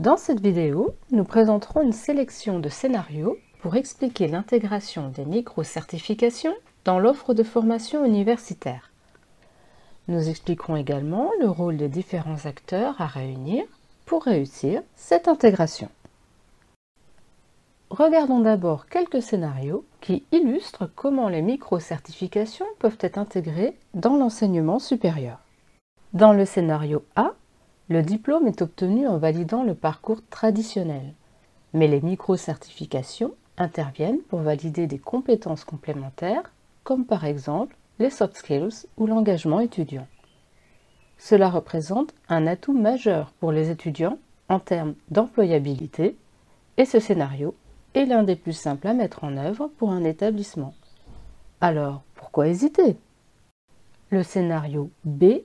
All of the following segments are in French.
Dans cette vidéo, nous présenterons une sélection de scénarios pour expliquer l'intégration des micro-certifications dans l'offre de formation universitaire. Nous expliquerons également le rôle des différents acteurs à réunir pour réussir cette intégration. Regardons d'abord quelques scénarios qui illustrent comment les micro-certifications peuvent être intégrées dans l'enseignement supérieur. Dans le scénario A, le diplôme est obtenu en validant le parcours traditionnel, mais les micro-certifications interviennent pour valider des compétences complémentaires, comme par exemple les soft skills ou l'engagement étudiant. Cela représente un atout majeur pour les étudiants en termes d'employabilité, et ce scénario est l'un des plus simples à mettre en œuvre pour un établissement. Alors, pourquoi hésiter? Le scénario B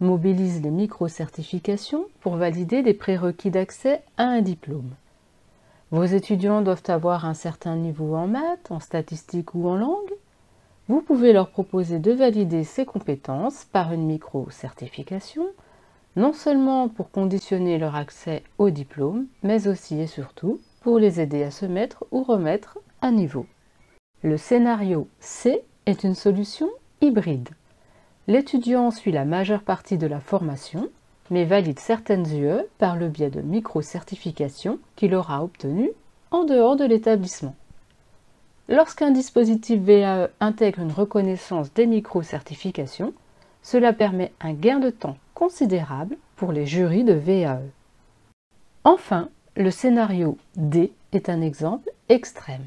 mobilise les micro-certifications pour valider des prérequis d'accès à un diplôme. Vos étudiants doivent avoir un certain niveau en maths, en statistiques ou en langue. Vous pouvez leur proposer de valider ces compétences par une micro-certification, non seulement pour conditionner leur accès au diplôme, mais aussi et surtout les aider à se mettre ou remettre à niveau. Le scénario C est une solution hybride. L'étudiant suit la majeure partie de la formation, mais valide certaines UE par le biais de micro-certifications qu'il aura obtenues en dehors de l'établissement. Lorsqu'un dispositif VAE intègre une reconnaissance des micro-certifications, cela permet un gain de temps considérable pour les jurys de VAE. Enfin, le scénario D est un exemple extrême.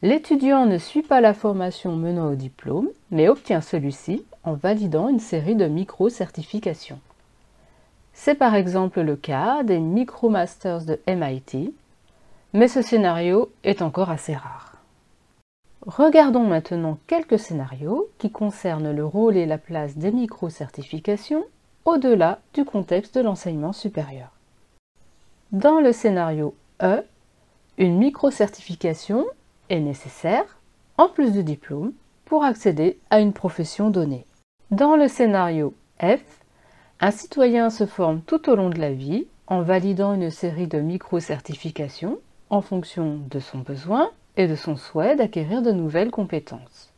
L'étudiant ne suit pas la formation menant au diplôme, mais obtient celui-ci en validant une série de micro-certifications. C'est par exemple le cas des micro-masters de MIT, mais ce scénario est encore assez rare. Regardons maintenant quelques scénarios qui concernent le rôle et la place des micro-certifications au-delà du contexte de l'enseignement supérieur. Dans le scénario E, une micro-certification est nécessaire, en plus du diplôme, pour accéder à une profession donnée. Dans le scénario F, un citoyen se forme tout au long de la vie en validant une série de micro-certifications en fonction de son besoin et de son souhait d'acquérir de nouvelles compétences.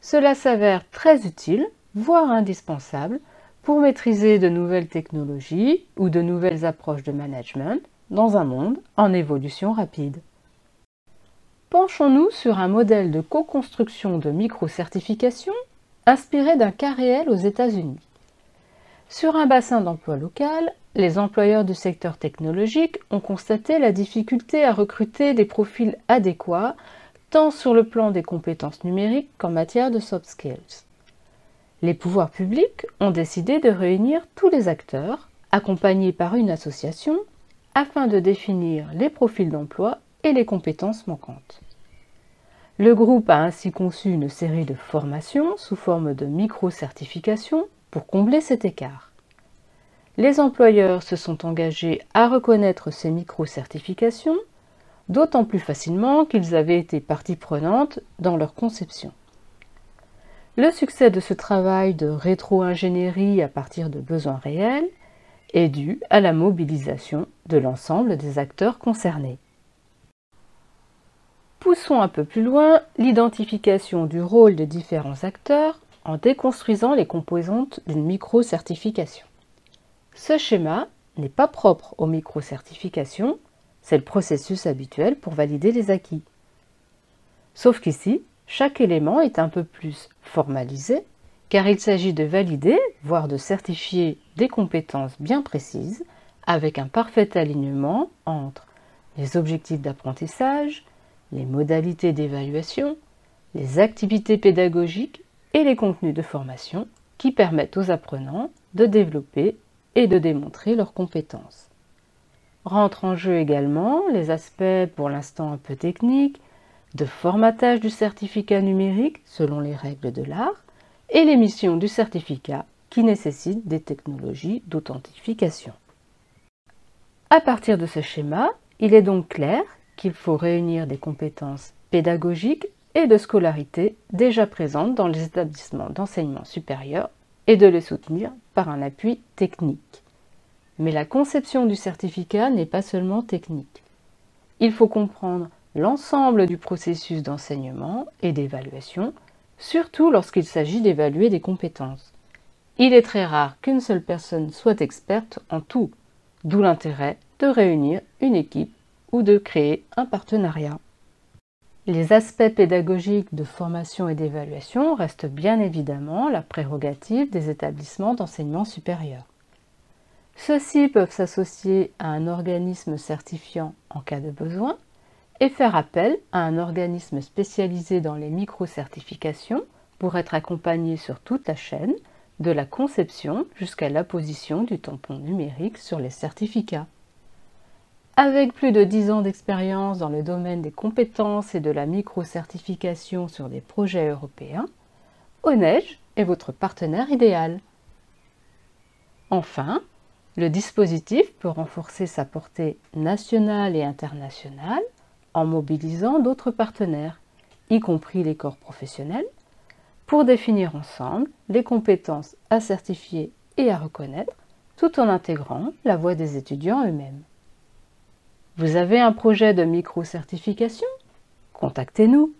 Cela s'avère très utile, voire indispensable, pour maîtriser de nouvelles technologies ou de nouvelles approches de management dans un monde en évolution rapide. Penchons-nous sur un modèle de co-construction de micro-certification inspiré d'un cas réel aux États-Unis. Sur un bassin d'emploi local, les employeurs du secteur technologique ont constaté la difficulté à recruter des profils adéquats, tant sur le plan des compétences numériques qu'en matière de soft skills. Les pouvoirs publics ont décidé de réunir tous les acteurs, accompagnés par une association, afin de définir les profils d'emploi et les compétences manquantes. Le groupe a ainsi conçu une série de formations sous forme de micro-certifications pour combler cet écart. Les employeurs se sont engagés à reconnaître ces micro-certifications, d'autant plus facilement qu'ils avaient été partie prenante dans leur conception. Le succès de ce travail de rétro-ingénierie à partir de besoins réels est dû à la mobilisation de l'ensemble des acteurs concernés. Poussons un peu plus loin l'identification du rôle des différents acteurs en déconstruisant les composantes d'une micro-certification. Ce schéma n'est pas propre aux micro-certifications, c'est le processus habituel pour valider les acquis. Sauf qu'ici, chaque élément est un peu plus formalisé, car il s'agit de valider, voire de certifier des compétences bien précises, avec un parfait alignement entre les objectifs d'apprentissage, les modalités d'évaluation, les activités pédagogiques et les contenus de formation qui permettent aux apprenants de développer et de démontrer leurs compétences. Rentrent en jeu également les aspects pour l'instant un peu techniques de formatage du certificat numérique selon les règles de l'art et l'émission du certificat qui nécessite des technologies d'authentification. À partir de ce schéma, il est donc clair qu'il faut réunir des compétences pédagogiques et de scolarité déjà présentes dans les établissements d'enseignement supérieur et de les soutenir par un appui technique. Mais la conception du certificat n'est pas seulement technique. Il faut comprendre l'ensemble du processus d'enseignement et d'évaluation, surtout lorsqu'il s'agit d'évaluer des compétences. Il est très rare qu'une seule personne soit experte en tout, d'où l'intérêt de réunir une équipe ou de créer un partenariat. Les aspects pédagogiques de formation et d'évaluation restent bien évidemment la prérogative des établissements d'enseignement supérieur. Ceux-ci peuvent s'associer à un organisme certifiant en cas de besoin et faire appel à un organisme spécialisé dans les micro-certifications pour être accompagné sur toute la chaîne, de la conception jusqu'à l'apposition du tampon numérique sur les certificats. Avec plus de 10 ans d'expérience dans le domaine des compétences et de la micro-certification sur des projets européens, Onej est votre partenaire idéal. Enfin, le dispositif peut renforcer sa portée nationale et internationale en mobilisant d'autres partenaires, y compris les corps professionnels, pour définir ensemble les compétences à certifier et à reconnaître, tout en intégrant la voix des étudiants eux-mêmes. Vous avez un projet de micro-certification? Contactez-nous